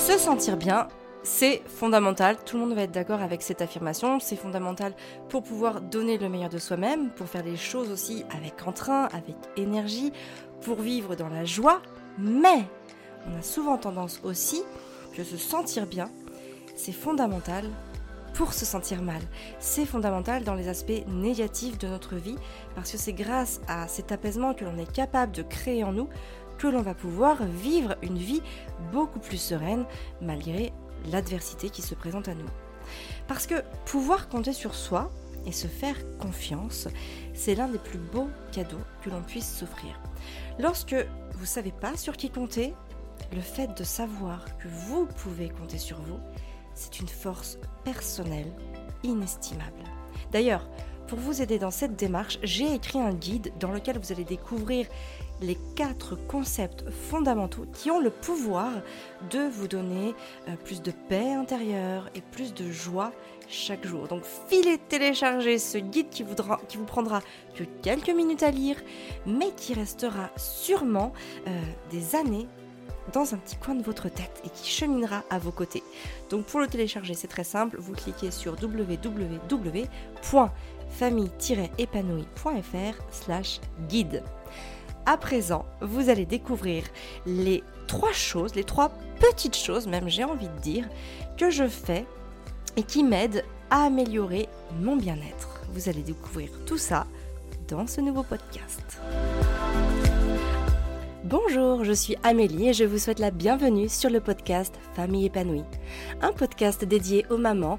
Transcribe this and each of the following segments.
Se sentir bien, c'est fondamental, tout le monde va être d'accord avec cette affirmation, c'est fondamental pour pouvoir donner le meilleur de soi-même, pour faire les choses aussi avec entrain, avec énergie, pour vivre dans la joie, mais on a souvent tendance aussi que se sentir bien, c'est fondamental pour se sentir mal. C'est fondamental dans les aspects négatifs de notre vie parce que c'est grâce à cet apaisement que l'on est capable de créer en nous que l'on va pouvoir vivre une vie beaucoup plus sereine malgré l'adversité qui se présente à nous. Parce que pouvoir compter sur soi et se faire confiance, c'est l'un des plus beaux cadeaux que l'on puisse s'offrir. Lorsque vous ne savez pas sur qui compter, le fait de savoir que vous pouvez compter sur vous, c'est une force personnelle inestimable. D'ailleurs, pour vous aider dans cette démarche, j'ai écrit un guide dans lequel vous allez découvrir les quatre concepts fondamentaux qui ont le pouvoir de vous donner euh, plus de paix intérieure et plus de joie chaque jour. Donc filez télécharger ce guide qui vous, vous prendra que quelques minutes à lire, mais qui restera sûrement euh, des années dans un petit coin de votre tête et qui cheminera à vos côtés. Donc pour le télécharger, c'est très simple, vous cliquez sur www.famille-épanouie.fr slash guide. À présent, vous allez découvrir les trois choses, les trois petites choses même j'ai envie de dire, que je fais et qui m'aident à améliorer mon bien-être. Vous allez découvrir tout ça dans ce nouveau podcast. Bonjour, je suis Amélie et je vous souhaite la bienvenue sur le podcast Famille épanouie. Un podcast dédié aux mamans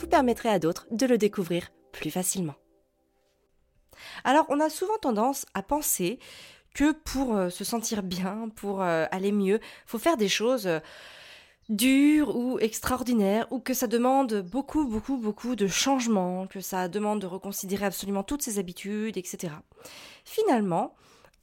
vous permettrez à d'autres de le découvrir plus facilement. Alors, on a souvent tendance à penser que pour euh, se sentir bien, pour euh, aller mieux, faut faire des choses euh, dures ou extraordinaires, ou que ça demande beaucoup, beaucoup, beaucoup de changements, que ça demande de reconsidérer absolument toutes ses habitudes, etc. Finalement,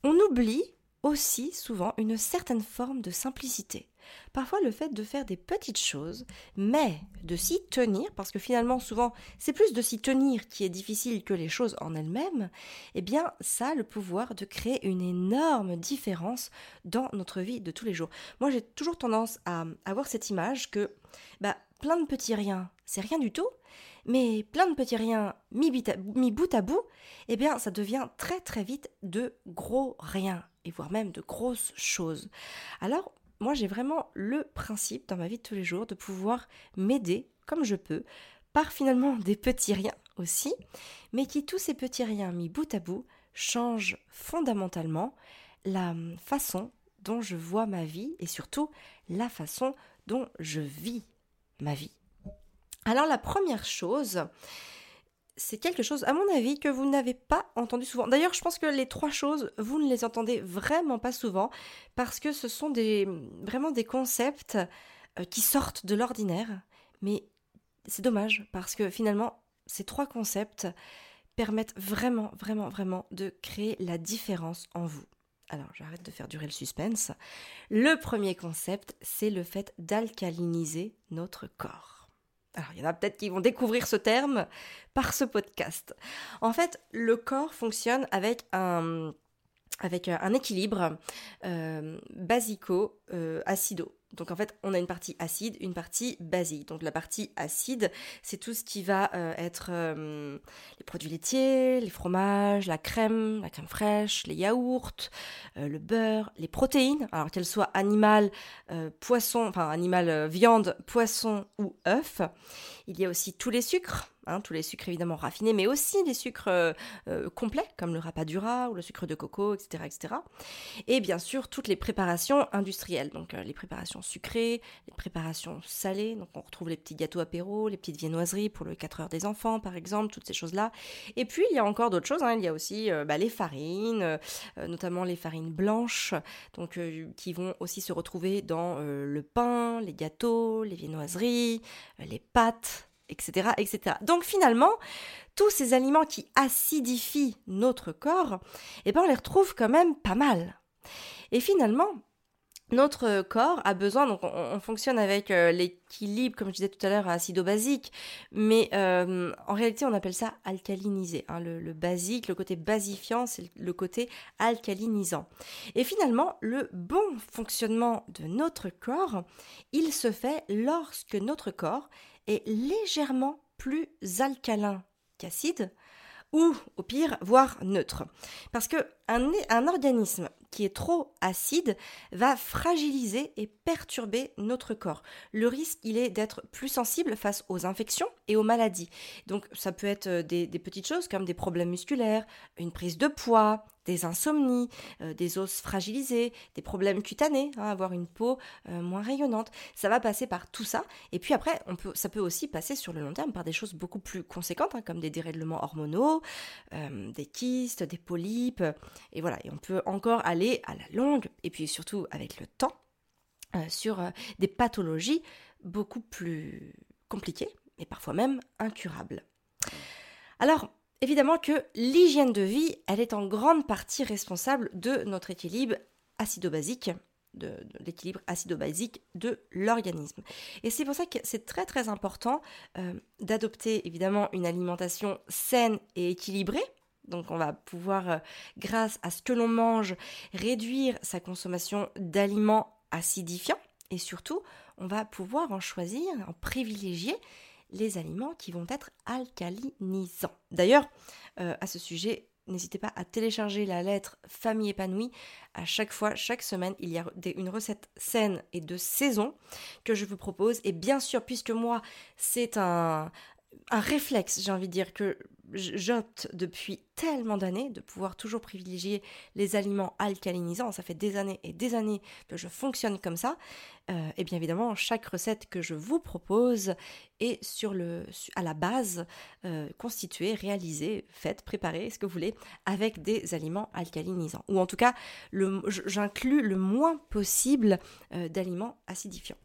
on oublie aussi souvent une certaine forme de simplicité. Parfois le fait de faire des petites choses, mais de s'y tenir, parce que finalement souvent c'est plus de s'y tenir qui est difficile que les choses en elles-mêmes, eh bien ça a le pouvoir de créer une énorme différence dans notre vie de tous les jours. Moi j'ai toujours tendance à avoir cette image que bah, plein de petits riens, c'est rien du tout, mais plein de petits riens mis, bout à bout, eh bien ça devient très très vite de gros riens, et voire même de grosses choses. Alors moi j'ai vraiment le principe dans ma vie de tous les jours de pouvoir m'aider comme je peux par finalement des petits riens aussi, mais qui tous ces petits riens mis bout à bout changent fondamentalement la façon dont je vois ma vie et surtout la façon dont je vis ma vie. Alors la première chose, c'est quelque chose, à mon avis, que vous n'avez pas entendu souvent. D'ailleurs, je pense que les trois choses, vous ne les entendez vraiment pas souvent, parce que ce sont vraiment des concepts euh, qui sortent de l'ordinaire. Mais c'est dommage, parce que finalement, ces trois concepts permettent vraiment, vraiment, vraiment de créer la différence en vous. Alors, j'arrête de faire durer le suspense. Le premier concept, c'est le fait d'alcaliniser notre corps. Alors, il y en a peut-être qui vont découvrir ce terme par ce podcast. En fait, le corps fonctionne avec un, avec un équilibre euh, basico-acido. Donc en fait, on a une partie acide, une partie basique. Donc la partie acide, c'est tout ce qui va euh, être euh, les produits laitiers, les fromages, la crème, la crème fraîche, les yaourts, euh, le beurre, les protéines, alors qu'elles soient animales, poisson, enfin animal, viande, poisson ou œuf. Il y a aussi tous les sucres, hein, tous les sucres évidemment raffinés, mais aussi les sucres euh, euh, complets, comme le rapadura ou le sucre de coco, etc., etc. Et bien sûr, toutes les préparations industrielles, donc les préparations sucrées, les préparations salées, donc on retrouve les petits gâteaux apéro, les petites viennoiseries pour le 4 heures des enfants, par exemple, toutes ces choses-là. Et puis, il y a encore d'autres choses, hein. il y a aussi bah, les farines, notamment les farines blanches, donc qui vont aussi se retrouver dans le pain, les gâteaux, les viennoiseries, les pâtes, etc.. Donc finalement, tous ces aliments qui acidifient notre corps, eh ben on les retrouve quand même pas mal. Et finalement, notre corps a besoin, donc on, fonctionne avec euh, l'équilibre, comme je disais tout à l'heure, acido-basique, mais euh, en réalité on appelle ça alcalinisé. Hein. le, basique, le côté basifiant, c'est le côté alcalinisant. Et finalement, le bon fonctionnement de notre corps, il se fait lorsque notre corps est légèrement plus alcalin qu'acide, ou au pire, voire neutre. Parce que un, organisme qui est trop acide va fragiliser et perturber notre corps. Le risque, il est d'être plus sensible face aux infections et aux maladies. Donc ça peut être euh, des, petites choses comme des problèmes musculaires, une prise de poids, des insomnies, euh, des os fragilisés, des problèmes cutanés, hein, avoir une peau euh, moins rayonnante. Ça va passer par tout ça. Et puis après, ça peut aussi passer sur le long terme par des choses beaucoup plus conséquentes, hein, comme des dérèglements hormonaux, des kystes, des polypes, et voilà, et on peut encore aller à la longue, et puis surtout avec le temps, euh, sur euh, des pathologies beaucoup plus compliquées, et parfois même incurables. Alors, évidemment que l'hygiène de vie, elle est en grande partie responsable de notre équilibre acido-basique, de, l'équilibre acido-basique de l'organisme. Et c'est pour ça que c'est très très important euh, d'adopter évidemment une alimentation saine et équilibrée, donc on va pouvoir, euh, grâce à ce que l'on mange, réduire sa consommation d'aliments acidifiants et surtout, on va pouvoir en choisir, en privilégier les aliments qui vont être alcalinisants. D'ailleurs, euh, à ce sujet, n'hésitez pas à télécharger la lettre Famille épanouie. À chaque fois, chaque semaine, il y a une recette saine et de saison que je vous propose. Et bien sûr, puisque moi, c'est un, un réflexe, j'ai envie de dire, que j'opte depuis tellement d'années de pouvoir toujours privilégier les aliments alcalinisants. Ça fait des années et des années que je fonctionne comme ça. Euh, et bien évidemment, chaque recette que je vous propose est sur le, à la base euh, constituée, réalisée, faite, préparée, ce que vous voulez, avec des aliments alcalinisants. Ou en tout cas, j'inclus le moins possible euh, d'aliments acidifiants.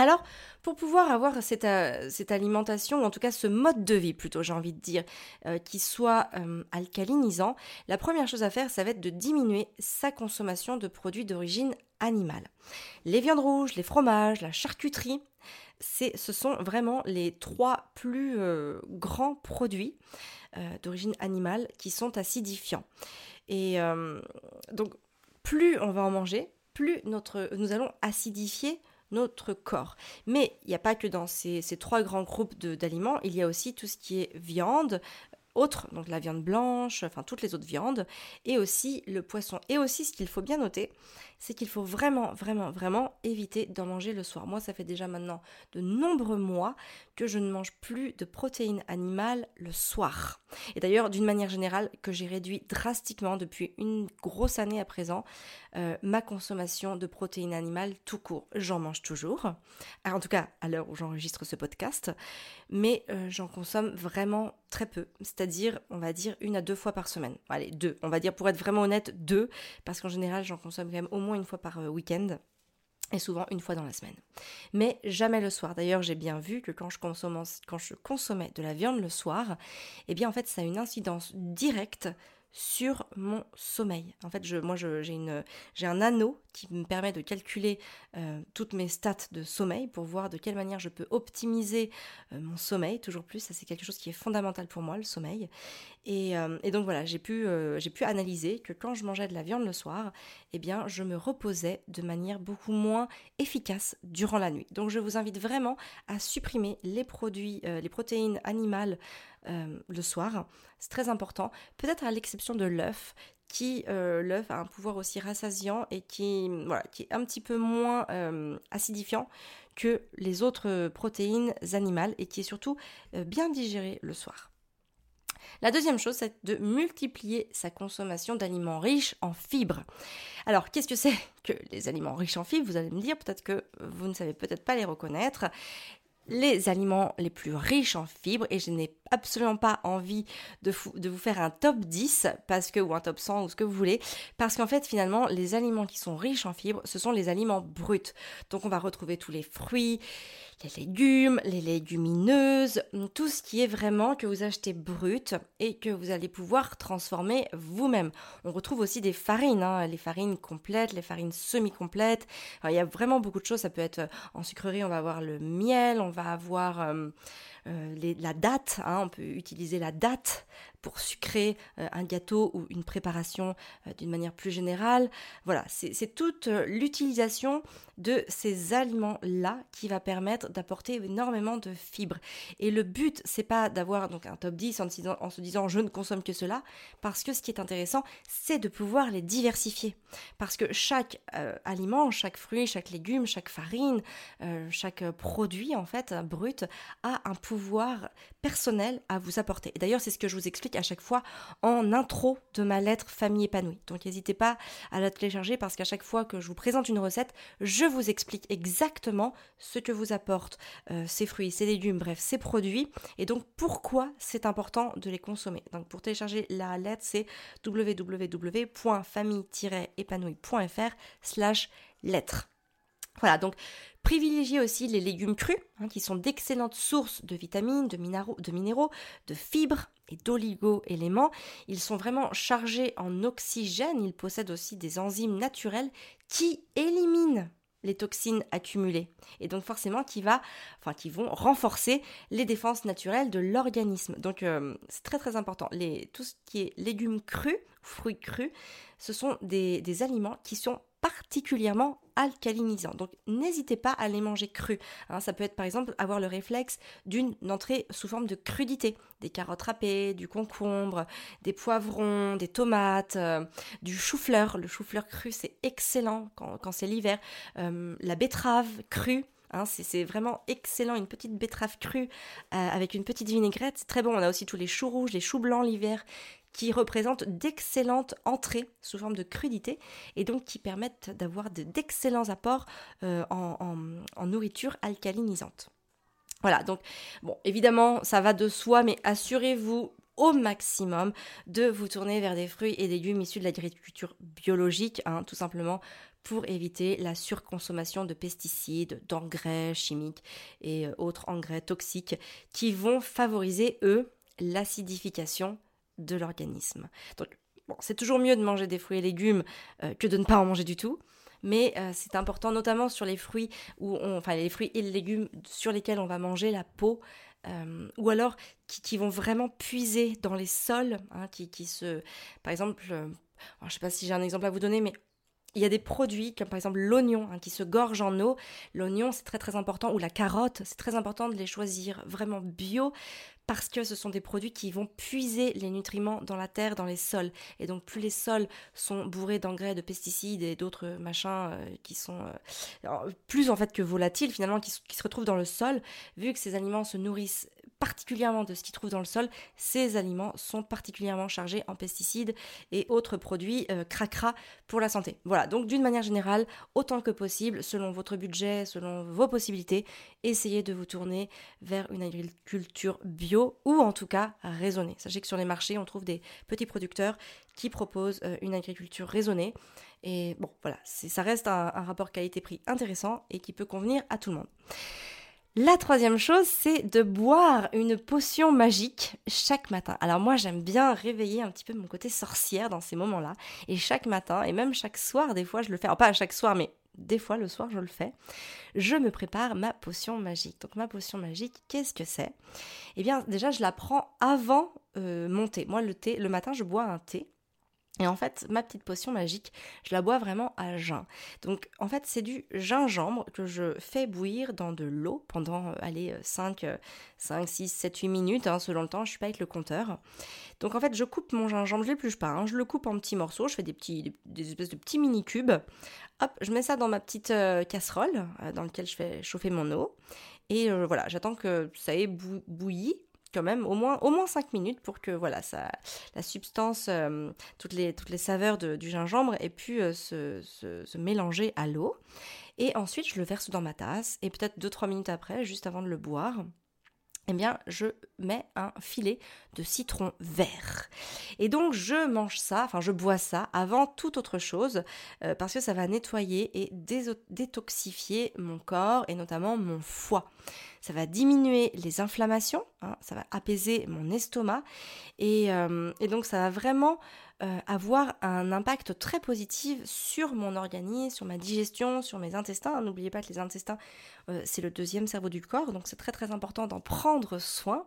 Alors, pour pouvoir avoir euh, cette, alimentation, ou en tout cas ce mode de vie plutôt, j'ai envie de dire, euh, qui soit euh, alcalinisant, la première chose à faire, ça va être de diminuer sa consommation de produits d'origine animale. Les viandes rouges, les fromages, la charcuterie, ce sont vraiment les trois plus grands produits d'origine animale qui sont acidifiants. Et donc, plus on va en manger, plus notre, nous allons acidifier notre corps. Mais il n'y a pas que dans ces, ces trois grands groupes d'aliments, il y a aussi tout ce qui est viande, autres, donc la viande blanche, enfin toutes les autres viandes, et aussi le poisson. Et aussi, ce qu'il faut bien noter, c'est qu'il faut vraiment, vraiment, vraiment éviter d'en manger le soir. Moi, ça fait déjà maintenant de nombreux mois que je ne mange plus de protéines animales le soir. Et d'ailleurs, d'une manière générale, que j'ai réduit drastiquement depuis une grosse année à présent euh, ma consommation de protéines animales tout court. J'en mange toujours, en tout cas à l'heure où j'enregistre ce podcast, mais euh, j'en consomme vraiment très peu, c'est-à-dire, on va dire, une à deux fois par semaine. Allez, deux, on va dire pour être vraiment honnête, deux, parce qu'en général, j'en consomme quand même au moins une fois par euh, week-end et souvent une fois dans la semaine. Mais jamais le soir. D'ailleurs, j'ai bien vu que quand je, quand je consommais de la viande le soir, eh bien en fait, ça a une incidence directe sur mon sommeil. En fait, je, moi, j'ai un anneau qui me permet de calculer euh, toutes mes stats de sommeil pour voir de quelle manière je peux optimiser euh, mon sommeil toujours plus. Ça, c'est quelque chose qui est fondamental pour moi, le sommeil. Et, euh, donc voilà, j'ai pu, j'ai pu analyser que quand je mangeais de la viande le soir, eh je me reposais de manière beaucoup moins efficace durant la nuit. Donc, je vous invite vraiment à supprimer les produits, les protéines animales le soir. C'est très important. Peut-être à l'exception de l'œuf qui l'œuf a un pouvoir aussi rassasiant et qui est un petit peu moins acidifiant que les autres protéines animales et qui est surtout bien digéré le soir. La deuxième chose, c'est de multiplier sa consommation d'aliments riches en fibres. Alors, qu'est-ce que c'est que les aliments riches en fibres? Vous allez me dire, peut-être que vous ne savez peut-être pas les reconnaître les aliments les plus riches en fibres et je n'ai absolument pas envie de, vous faire un top 10 parce que ou un top 100 ou ce que vous voulez parce qu'en fait finalement les aliments qui sont riches en fibres ce sont les aliments bruts donc on va retrouver tous les fruits les légumes, les légumineuses, tout ce qui est vraiment que vous achetez brut et que vous allez pouvoir transformer vous-même. On retrouve aussi des farines, hein, les farines complètes, les farines semi-complètes. il y a vraiment beaucoup de choses. Ça peut être en sucrerie, on va avoir le miel, on va avoir euh, la date. Hein, on peut utiliser la date pour sucrer euh, un gâteau ou une préparation euh, d'une manière plus générale. Voilà, c'est toute l'utilisation de ces aliments-là qui va permettre d'apporter énormément de fibres. Et le but, c'est pas d'avoir donc un top 10 en, se disant je ne consomme que cela, parce que ce qui est intéressant, c'est de pouvoir les diversifier. Parce que chaque aliment, chaque fruit, chaque légume, chaque farine, chaque produit en fait brut a un pouvoir personnel à vous apporter. Et d'ailleurs, c'est ce que je vous explique à chaque fois en intro de ma lettre famille épanouie. Donc n'hésitez pas à la télécharger parce qu'à chaque fois que je vous présente une recette, je vous explique exactement ce que vous apportent euh, ces fruits, ces légumes, bref, ces produits et donc pourquoi c'est important de les consommer. Donc pour télécharger la lettre, c'est www.famille-épanouie.fr slash lettre. Voilà, donc privilégiez aussi les légumes crus, hein, qui sont d'excellentes sources de vitamines, de minéraux, de, minéraux, de fibres et d'oligo-éléments. Ils sont vraiment chargés en oxygène, ils possèdent aussi des enzymes naturelles qui éliminent les toxines accumulées. Et donc forcément qui va enfin qui vont renforcer les défenses naturelles de l'organisme. Donc euh, c'est très très important. Tout ce qui est légumes crus fruits crus ce sont des aliments qui sont particulièrement alcalinisants. Donc n'hésitez pas à les manger crus. Hein. ça peut être par exemple avoir le réflexe d'une entrée sous forme de crudité. Des carottes râpées, du concombre, des poivrons, des tomates, euh, du chou-fleur. Le chou-fleur cru c'est excellent quand, c'est l'hiver. Euh, la betterave crue. Hein, c'est vraiment excellent, une petite betterave crue euh, avec une petite vinaigrette, c'est très bon. On a aussi tous les choux rouges, les choux blancs l'hiver qui représentent d'excellentes entrées sous forme de crudité et donc qui permettent d'avoir d'excellents apports euh, en, nourriture alcalinisante. Voilà, donc bon, évidemment, ça va de soi, mais assurez-vous au maximum de vous tourner vers des fruits et légumes issus de l'agriculture biologique, hein, tout simplement pour éviter la surconsommation de pesticides, d'engrais chimiques et euh, autres engrais toxiques qui vont favoriser, eux, l'acidification de l'organisme. Donc, c'est toujours mieux de manger des fruits et légumes euh, que de ne pas en manger du tout. Mais euh, c'est important, notamment sur les fruits, où enfin les fruits et les légumes sur lesquels on va manger la peau, euh, ou alors qui, vont vraiment puiser dans les sols, hein, qui, se, par exemple, je ne sais pas si j'ai un exemple à vous donner, mais il y a des produits comme par exemple l'oignon hein, qui se gorge en eau. L'oignon c'est très très important ou la carotte, c'est très important de les choisir vraiment bio parce que ce sont des produits qui vont puiser les nutriments dans la terre, dans les sols. Et donc plus les sols sont bourrés d'engrais, de pesticides et d'autres machins euh, qui sont euh, plus en fait que volatiles finalement, qui, se retrouvent dans le sol, vu que ces aliments se nourrissent particulièrement de ce qu'ils trouvent dans le sol, ces aliments sont particulièrement chargés en pesticides et autres produits euh, cracra pour la santé. Voilà, donc d'une manière générale, autant que possible, selon votre budget, selon vos possibilités, essayez de vous tourner vers une agriculture bio ou en tout cas raisonnée. Sachez que sur les marchés, on trouve des petits producteurs qui proposent euh, une agriculture raisonnée. Et bon, voilà, ça reste un rapport qualité-prix intéressant et qui peut convenir à tout le monde. La troisième chose, c'est de boire une potion magique chaque matin. Alors moi, j'aime bien réveiller un petit peu mon côté sorcière dans ces moments-là. Et chaque matin, et même chaque soir, des fois, je le fais. Alors pas chaque soir, mais des fois le soir, je le fais. Je me prépare ma potion magique. Donc ma potion magique, qu'est-ce que c'est? Eh bien, déjà, je la prends avant euh, mon thé. Moi, le thé, le matin, je bois un thé Et en fait, ma petite potion magique, je la bois vraiment à jeun. Donc en fait, c'est du gingembre que je fais bouillir dans de l'eau pendant, euh, allez, 5, 5, 6, 7, 8 minutes, hein, selon le temps, je suis pas avec le compteur. Donc en fait, je coupe mon gingembre, je l'épluche pas, hein, je le coupe en petits morceaux, je fais des, petits, des, espèces de petits mini-cubes. Hop, je mets ça dans ma petite euh, casserole euh, dans laquelle je fais chauffer mon eau. Et voilà, j'attends que ça ait bouilli quand même au moins au moins 5 minutes pour que voilà ça la substance euh, toutes les toutes les saveurs du gingembre aient pu euh, se, se, mélanger à l'eau. Et ensuite je le verse dans ma tasse et peut-être 2-3 minutes après juste avant de le boire eh bien, je mets un filet de citron vert. Et donc, je mange ça, enfin, je bois ça avant toute autre chose, euh, parce que ça va nettoyer et détoxifier mon corps et notamment mon foie. Ça va diminuer les inflammations, hein, ça va apaiser mon estomac, et, euh, et donc ça va vraiment euh, avoir un impact très positif sur mon organisme, sur ma digestion, sur mes intestins. N'oubliez pas que les intestins, euh, c'est le deuxième cerveau du corps, donc c'est très très important d'en prendre soin.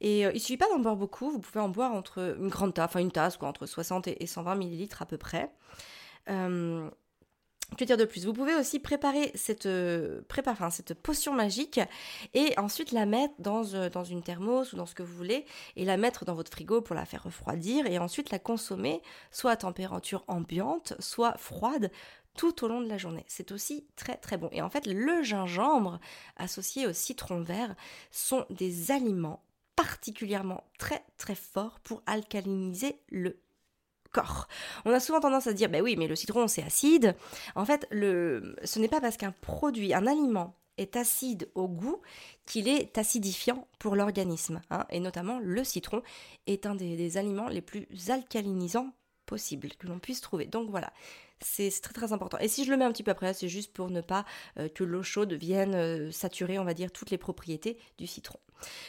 Et euh, il suffit pas d'en boire beaucoup, vous pouvez en boire entre une grande tasse, enfin une tasse, quoi, entre 60 et 120 millilitres à peu près. Que dire de plus? Vous pouvez aussi préparer cette, euh, cette potion magique et ensuite la mettre dans, euh, dans une thermos ou dans ce que vous voulez et la mettre dans votre frigo pour la faire refroidir et ensuite la consommer soit à température ambiante, soit froide tout au long de la journée. C'est aussi très très bon. Et en fait, le gingembre associé au citron vert sont des aliments particulièrement très très forts pour alcaliniser le corps. On a souvent tendance à dire, ben oui, mais le citron c'est acide. En fait, ce n'est pas parce qu'un produit, un aliment est acide au goût qu'il est acidifiant pour l'organisme. Hein. Et notamment, le citron est un des, aliments les plus alcalinisants possibles que l'on puisse trouver. Donc voilà, c'est très très important. Et si je le mets un petit peu après, c'est juste pour ne pas euh, que l'eau chaude vienne euh, saturer, on va dire, toutes les propriétés du citron.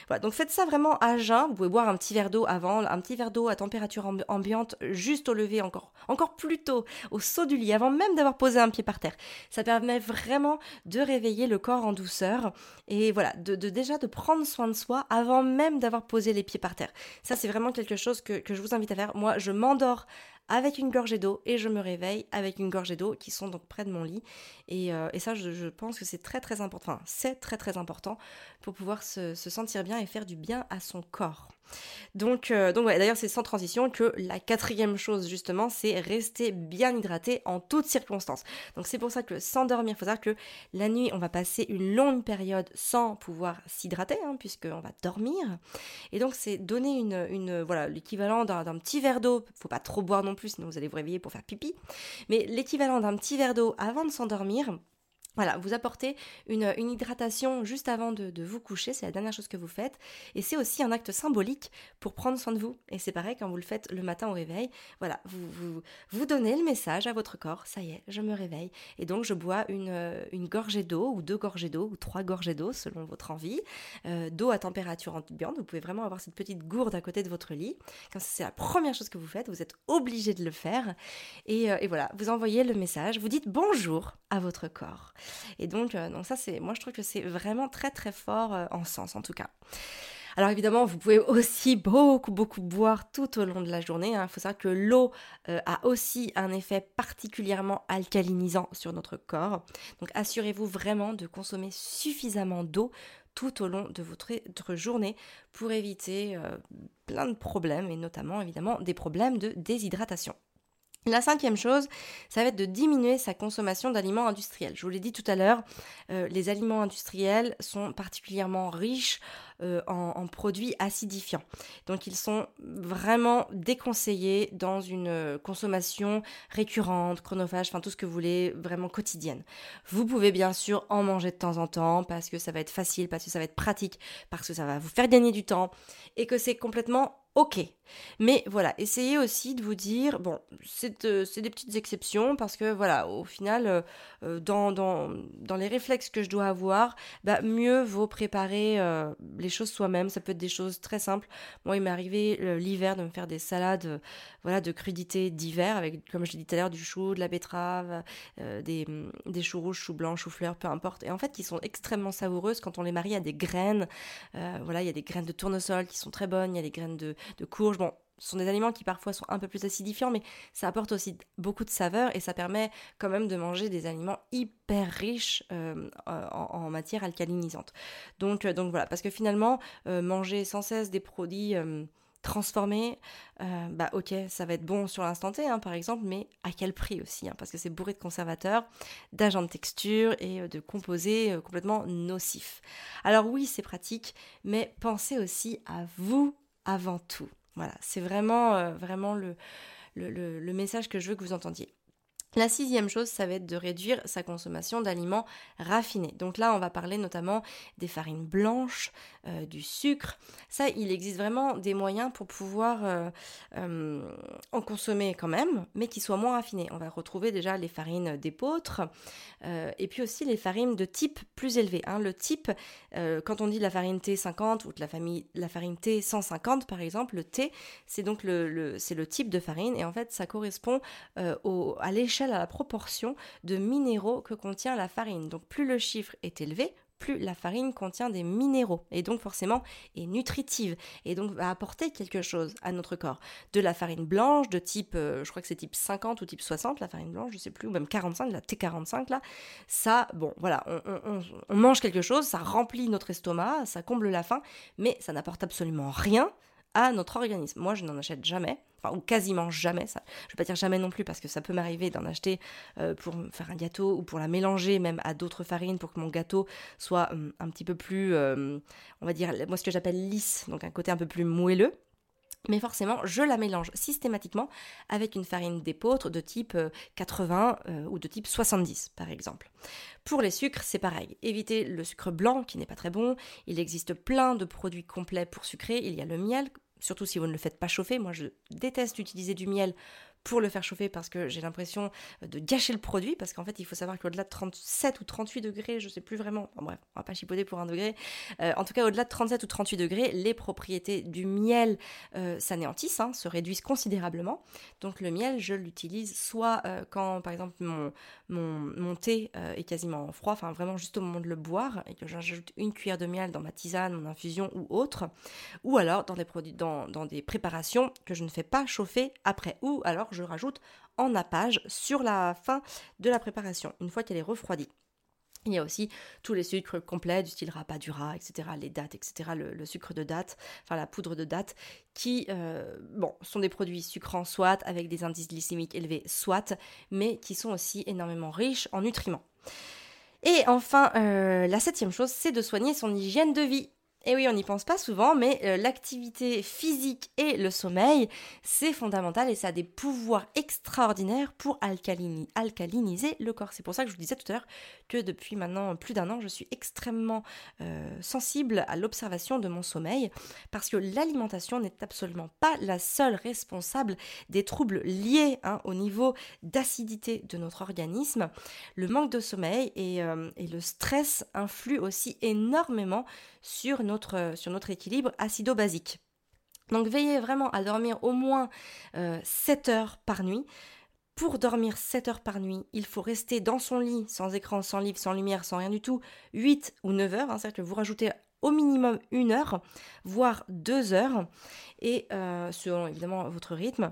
Voilà, donc faites ça vraiment à jeun. Vous pouvez boire un petit verre d'eau avant, un petit verre d'eau à température ambiante juste au lever, encore, encore plus tôt, au saut du lit, avant même d'avoir posé un pied par terre. Ça permet vraiment de réveiller le corps en douceur et voilà, de, déjà de prendre soin de soi avant même d'avoir posé les pieds par terre. Ça, c'est vraiment quelque chose que, que je vous invite à faire. Moi, je m'endors avec une gorgée d'eau et je me réveille avec une gorgée d'eau qui sont donc près de mon lit. Et, euh, ça, je, pense que c'est très très important. Enfin, c'est très très important pour pouvoir se, sentir bien et faire du bien à son corps. Donc, euh, d'ailleurs, c'est sans transition que la quatrième chose, justement, c'est rester bien hydraté en toutes circonstances. Donc, c'est pour ça que s'endormir, il faut savoir que la nuit, on va passer une longue période sans pouvoir s'hydrater, hein, puisqu'on va dormir. Et donc, c'est donner une, voilà, l'équivalent d'un petit verre d'eau. Faut pas trop boire non plus, sinon vous allez vous réveiller pour faire pipi. Mais l'équivalent d'un petit verre d'eau avant de s'endormir, voilà, vous apportez une, hydratation juste avant de, vous coucher, c'est la dernière chose que vous faites. Et c'est aussi un acte symbolique pour prendre soin de vous. Et c'est pareil quand vous le faites le matin au réveil. Voilà, vous, vous, donnez le message à votre corps, ça y est, je me réveille. Et donc je bois une, une gorgée d'eau, ou deux gorgées d'eau, ou trois gorgées d'eau selon votre envie. Euh, d'eau à température ambiante, vous pouvez vraiment avoir cette petite gourde à côté de votre lit. Comme ça, c'est la première chose que vous faites, vous êtes obligé de le faire. Et, euh, et voilà, vous envoyez le message, vous dites bonjour à votre corps. Et donc, euh, donc ça, c'est, moi, je trouve que c'est vraiment très, très fort euh, en sens, en tout cas. Alors évidemment, vous pouvez aussi beaucoup, beaucoup boire tout au long de la journée. Hein. Il faut savoir que l'eau euh, a aussi un effet particulièrement alcalinisant sur notre corps. Donc assurez-vous vraiment de consommer suffisamment d'eau tout au long de votre, journée pour éviter plein de problèmes et notamment évidemment des problèmes de déshydratation. La cinquième chose, ça va être de diminuer sa consommation d'aliments industriels. Je vous l'ai dit tout à l'heure, euh, les aliments industriels sont particulièrement riches euh, en, produits acidifiants. Donc ils sont vraiment déconseillés dans une euh, consommation récurrente, chronophage, enfin tout ce que vous voulez, vraiment quotidienne. Vous pouvez bien sûr en manger de temps en temps parce que ça va être facile, parce que ça va être pratique, parce que ça va vous faire gagner du temps et que c'est complètement ok. Mais voilà, essayez aussi de vous dire, bon, c'est euh, des petites exceptions parce que voilà, au final, euh, euh, dans, dans, dans, les réflexes que je dois avoir, bah, mieux vaut préparer les choses soi-même. Ça peut être des choses très simples. Moi, il m'est arrivé l'hiver de me faire des salades voilà, de crudités d'hiver avec, comme je l'ai dit tout à l'heure, du chou, de la betterave, des, des choux rouges, choux blancs, choux fleurs, peu importe. Et en fait, qui sont extrêmement savoureuses quand on les marie à des graines. voilà, il y a des graines de tournesol qui sont très bonnes, il y a des graines de, de courge. Bon, ce sont des aliments qui parfois sont un peu plus acidifiants, mais ça apporte aussi beaucoup de saveur et ça permet quand même de manger des aliments hyper riches euh, en, matière alcalinisante. Donc, euh, donc voilà, parce que finalement, euh, manger sans cesse des produits transformés, bah ok, ça va être bon sur l'instant T, hein, par exemple, mais à quel prix aussi hein, Parce que c'est bourré de conservateurs, d'agents de texture et de composés complètement nocifs. Alors oui, c'est pratique, mais pensez aussi à vous avant tout. Voilà, c'est vraiment, euh, le, message que je veux que vous entendiez. La sixième chose, ça va être de réduire sa consommation d'aliments raffinés. Donc là, on va parler notamment des farines blanches, euh, du sucre. Ça, il existe vraiment des moyens pour pouvoir euh, euh, en consommer quand même, mais qui soient moins raffinés. On va retrouver déjà les farines d'épeautre et puis aussi les farines de type plus élevé. Hein. Le type, quand on dit la farine T50 ou de la, famille, la farine T150 par exemple, le T, c'est donc le, type de farine et en fait, ça correspond à l'échelle à la proportion de minéraux que contient la farine. Donc plus le chiffre est élevé, plus la farine contient des minéraux et donc forcément est nutritive et donc va apporter quelque chose à notre corps. De la farine blanche de type, euh, je crois que c'est type 50 ou type 60, la farine blanche, je sais plus, ou même 45, la T45 là, ça, bon voilà, on mange quelque chose, ça remplit notre estomac, ça comble la faim, mais ça n'apporte absolument rien à notre organisme. Moi, je n'en achète jamais, enfin, ou quasiment jamais. Ça, je vais pas dire jamais non plus parce que ça peut m'arriver d'en acheter euh, pour faire un gâteau ou pour la mélanger même à d'autres farines pour que mon gâteau soit hum, un petit peu plus, euh, on va dire, moi ce que j'appelle lisse, donc un côté un peu plus moelleux. Mais forcément, je la mélange systématiquement avec une farine d'épeautre de type 80 euh, ou de type 70 par exemple. Pour les sucres, c'est pareil. Évitez le sucre blanc qui n'est pas très bon. Il existe plein de produits complets pour sucrer. Il y a le miel, surtout si vous ne le faites pas chauffer. Moi, je déteste utiliser du miel pour le faire chauffer parce que j'ai l'impression de gâcher le produit parce qu'en fait il faut savoir qu'au-delà de 37 ou 38 degrés, je sais plus vraiment, bref, on va pas chipoter pour un degré, euh, en tout cas au-delà de 37 ou 38 degrés, les propriétés du miel euh, s'anéantissent, hein, se réduisent considérablement. Donc le miel, je l'utilise soit euh, quand par exemple mon, mon, thé est quasiment froid, enfin vraiment juste au moment de le boire et que j'ajoute une cuillère de miel dans ma tisane, mon infusion ou autre, ou alors dans des produits, dans, dans des préparations que je ne fais pas chauffer après, ou alors je rajoute en nappage sur la fin de la préparation, une fois qu'elle est refroidie. Il y a aussi tous les sucres complets du style rapadura, etc., les dates, etc., le, sucre de date, enfin la poudre de date, qui euh, bon, sont des produits sucrants soit, avec des indices glycémiques élevés soit, mais qui sont aussi énormément riches en nutriments. Et enfin, euh, la septième chose, c'est de soigner son hygiène de vie. Et oui, on n'y pense pas souvent, mais euh, l'activité physique et le sommeil, c'est fondamental et ça a des pouvoirs extraordinaires pour alcaliniser le corps. C'est pour ça que je vous disais tout à l'heure que depuis maintenant plus d'un an, je suis extrêmement euh, sensible à l'observation de mon sommeil parce que l'alimentation n'est absolument pas la seule responsable des troubles liés hein, au niveau d'acidité de notre organisme. Le manque de sommeil et, euh, et le stress influent aussi énormément sur notre, sur notre équilibre acido-basique. Donc veillez vraiment à dormir au moins 7 euh, heures par nuit. Pour dormir 7 heures par nuit, il faut rester dans son lit, sans écran, sans livre, sans lumière, sans rien du tout, 8 ou 9 heures. Hein, vous rajoutez au minimum une heure, voire deux heures, et euh, selon évidemment votre rythme.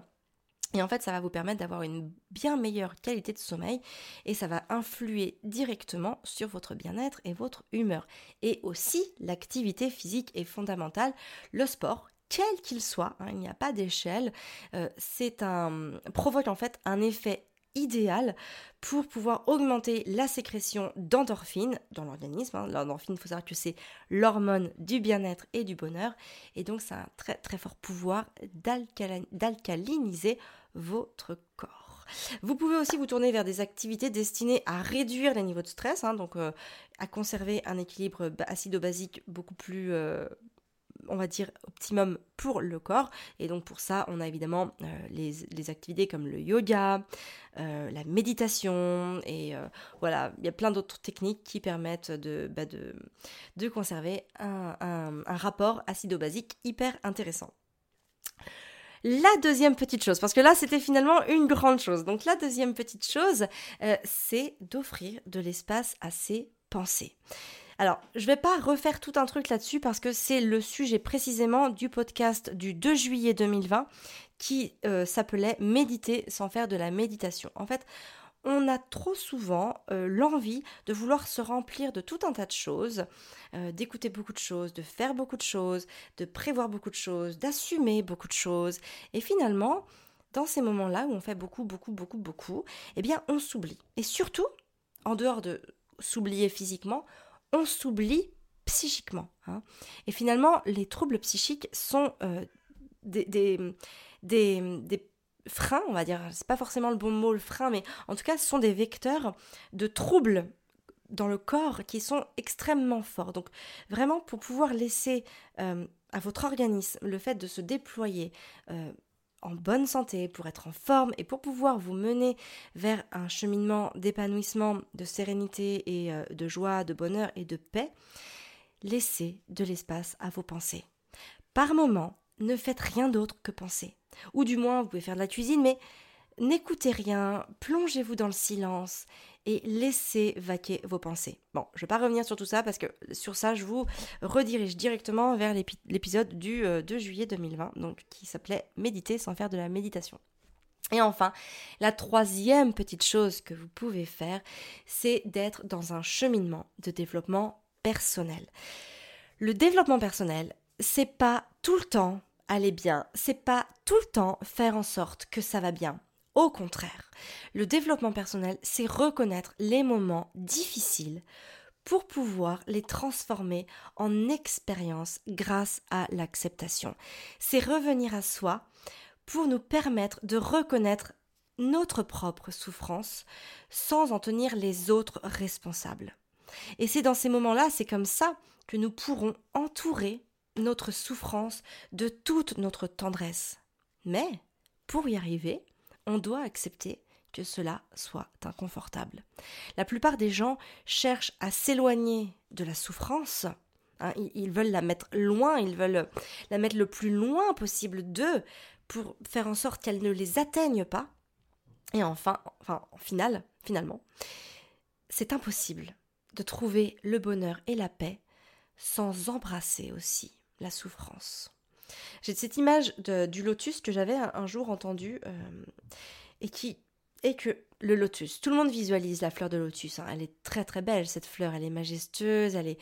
Et en fait, ça va vous permettre d'avoir une bien meilleure qualité de sommeil et ça va influer directement sur votre bien-être et votre humeur. Et aussi, l'activité physique est fondamentale. Le sport, quel qu'il soit, hein, il n'y a pas d'échelle, euh, c'est un provoque en fait un effet idéal pour pouvoir augmenter la sécrétion d'endorphines dans l'organisme. Hein. L'endorphine, il faut savoir que c'est l'hormone du bien-être et du bonheur. Et donc, ça a un très très fort pouvoir d'alcaliniser votre corps. Vous pouvez aussi vous tourner vers des activités destinées à réduire les niveaux de stress, hein, donc euh, à conserver un équilibre acido-basique beaucoup plus, euh, on va dire, optimum pour le corps. Et donc pour ça, on a évidemment euh, les, activités comme le yoga, la méditation, et voilà, il y a plein d'autres techniques qui permettent de, bah, conserver un, un rapport acido-basique hyper intéressant. La deuxième petite chose, parce que là c'était finalement une grande chose. Donc la deuxième petite chose, euh, c'est d'offrir de l'espace à ses pensées. Alors, je ne vais pas refaire tout un truc là-dessus parce que c'est le sujet précisément du podcast du 2 juillet 2020 qui euh, s'appelait Méditer sans faire de la méditation. En fait, on a trop souvent euh, l'envie de vouloir se remplir de tout un tas de choses, euh, d'écouter beaucoup de choses, de faire beaucoup de choses, de prévoir beaucoup de choses, d'assumer beaucoup de choses. Et finalement, dans ces moments-là où on fait beaucoup, beaucoup, beaucoup, beaucoup, eh bien, on s'oublie. Et surtout, en dehors de s'oublier physiquement, on s'oublie psychiquement. Hein. Et finalement, les troubles psychiques sont euh, des, des, freins, on va dire, c'est pas forcément le bon mot, le frein, mais en tout cas, ce sont des vecteurs de troubles dans le corps qui sont extrêmement forts. Donc vraiment, pour pouvoir laisser euh, à votre organisme le fait de se déployer, euh, en bonne santé, pour être en forme et pour pouvoir vous mener vers un cheminement d'épanouissement, de sérénité et euh, de joie, de bonheur et de paix, laissez de l'espace à vos pensées. Par moment, ne faites rien d'autre que penser. Ou du moins, vous pouvez faire de la cuisine, mais n'écoutez rien, plongez-vous dans le silence et laissez vaquer vos pensées. Bon, je ne vais pas revenir sur tout ça parce que sur ça, je vous redirige directement vers l'épisode du 2 euh, juillet 2020, donc qui s'appelait Méditer sans faire de la méditation. Et enfin, la troisième petite chose que vous pouvez faire, c'est d'être dans un cheminement de développement personnel. Le développement personnel, c'est pas tout le temps aller bien, c'est pas tout le temps faire en sorte que ça va bien. Au contraire, le développement personnel, c'est reconnaître les moments difficiles pour pouvoir les transformer en expérience grâce à l'acceptation. C'est revenir à soi pour nous permettre de reconnaître notre propre souffrance sans en tenir les autres responsables. Et c'est dans ces moments-là, c'est comme ça que nous pourrons entourer notre souffrance de toute notre tendresse. Mais, pour y arriver, on doit accepter que cela soit inconfortable. La plupart des gens cherchent à s'éloigner de la souffrance. Hein, ils veulent la mettre loin, ils veulent la mettre le plus loin possible d'eux pour faire en sorte qu'elle ne les atteigne pas. Et enfin, enfin, en final, finalement, c'est impossible de trouver le bonheur et la paix sans embrasser aussi la souffrance. J'ai cette image du lotus que j'avais un, jour entendu euh, et qui est que le lotus, tout le monde visualise la fleur de lotus. Hein. Elle est très très belle cette fleur, elle est majestueuse, elle est,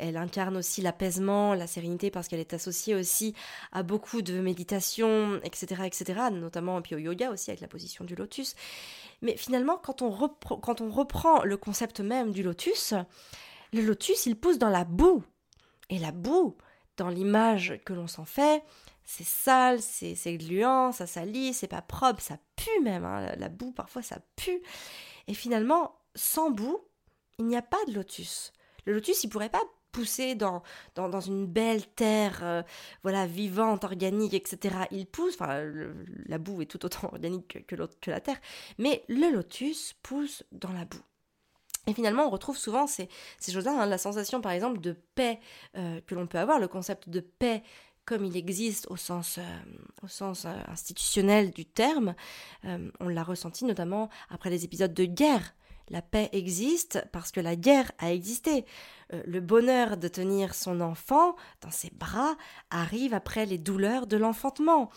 elle, incarne aussi l'apaisement, la sérénité parce qu'elle est associée aussi à beaucoup de méditation, etc., etc. Notamment puis au yoga aussi avec la position du lotus. Mais finalement, quand on reprend le concept même du lotus, le lotus il pousse dans la boue. Et la boue, dans l'image que l'on s'en fait, c'est sale, c'est gluant, ça salit, c'est pas propre, ça pue même, hein, la, boue parfois ça pue. Et finalement, sans boue, il n'y a pas de lotus. Le lotus, il pourrait pas pousser dans, dans, une belle terre, euh, voilà, vivante, organique, etc. Il pousse, enfin, la boue est tout autant organique que, que la terre, mais le lotus pousse dans la boue. Et finalement, on retrouve souvent ces, choses-là, hein, la sensation par exemple de paix euh, que l'on peut avoir, le concept de paix comme il existe au sens, euh, au sens euh, institutionnel du terme, on l'a ressenti notamment après les épisodes de guerre. La paix existe parce que la guerre a existé. le bonheur de tenir son enfant dans ses bras arrive après les douleurs de l'enfantement.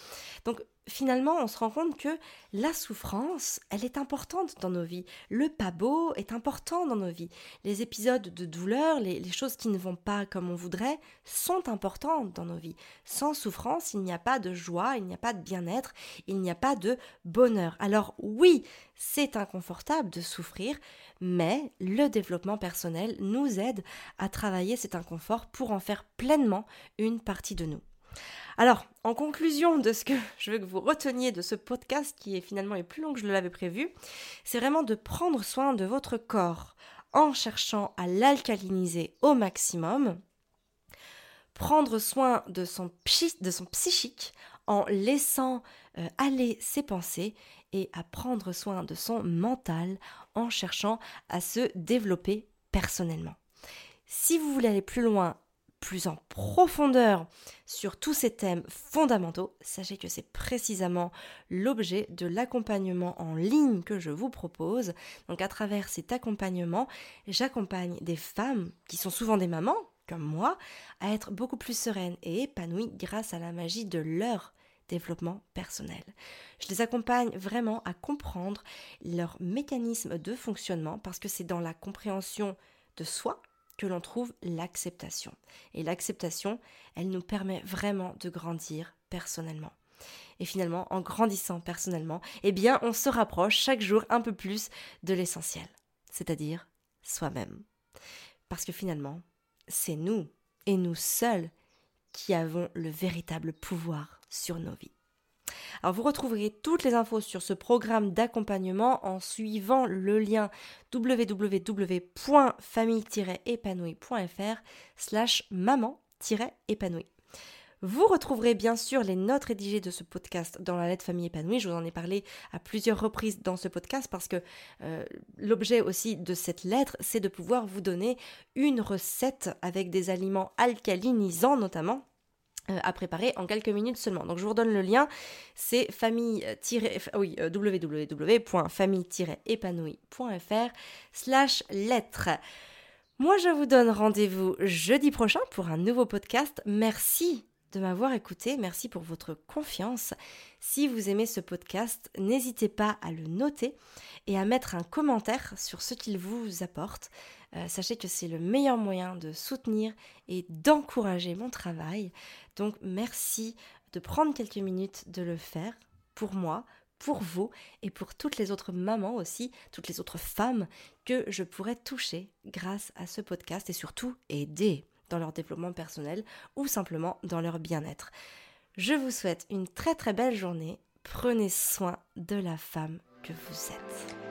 Donc finalement, on se rend compte que la souffrance, elle est importante dans nos vies. Le pas beau est important dans nos vies. Les épisodes de douleur, les, choses qui ne vont pas comme on voudrait, sont importantes dans nos vies. Sans souffrance, il n'y a pas de joie, il n'y a pas de bien-être, il n'y a pas de bonheur. Alors oui, c'est inconfortable de souffrir, mais le développement personnel nous aide à travailler cet inconfort pour en faire pleinement une partie de nous. Alors, en conclusion de ce que je veux que vous reteniez de ce podcast qui est finalement est plus long que je l'avais prévu, c'est vraiment de prendre soin de votre corps en cherchant à l'alcaliniser au maximum, prendre soin de son, psychique en laissant euh, aller ses pensées et à prendre soin de son mental en cherchant à se développer personnellement. Si vous voulez aller plus loin plus en profondeur sur tous ces thèmes fondamentaux, sachez que c'est précisément l'objet de l'accompagnement en ligne que je vous propose. Donc à travers cet accompagnement, j'accompagne des femmes qui sont souvent des mamans, comme moi, à être beaucoup plus sereines et épanouies grâce à la magie de leur développement personnel. Je les accompagne vraiment à comprendre leur mécanisme de fonctionnement parce que c'est dans la compréhension de soi que l'on trouve l'acceptation. Et l'acceptation, elle nous permet vraiment de grandir personnellement. Et finalement, en grandissant personnellement, eh bien, on se rapproche chaque jour un peu plus de l'essentiel, c'est-à-dire soi-même. Parce que finalement, c'est nous, et nous seuls, qui avons le véritable pouvoir sur nos vies. Alors vous retrouverez toutes les infos sur ce programme d'accompagnement en suivant le lien www.famille-épanouie.fr slash maman-épanouie. Vous retrouverez bien sûr les notes rédigées de ce podcast dans la lettre famille épanouie. Je vous en ai parlé à plusieurs reprises dans ce podcast parce que euh, l'objet aussi de cette lettre, c'est de pouvoir vous donner une recette avec des aliments alcalinisants notamment à préparer en quelques minutes seulement. Donc je vous redonne le lien, c'est famille oui, euh, www.famille-épanouie.fr slash lettres. Moi je vous donne rendez-vous jeudi prochain pour un nouveau podcast. Merci de m'avoir écouté, merci pour votre confiance. Si vous aimez ce podcast, n'hésitez pas à le noter et à mettre un commentaire sur ce qu'il vous apporte. Euh, sachez que c'est le meilleur moyen de soutenir et d'encourager mon travail. Donc merci de prendre quelques minutes de le faire pour moi, pour vous et pour toutes les autres mamans aussi, toutes les autres femmes que je pourrais toucher grâce à ce podcast et surtout aider dans leur développement personnel ou simplement dans leur bien-être. Je vous souhaite une très très belle journée. Prenez soin de la femme que vous êtes.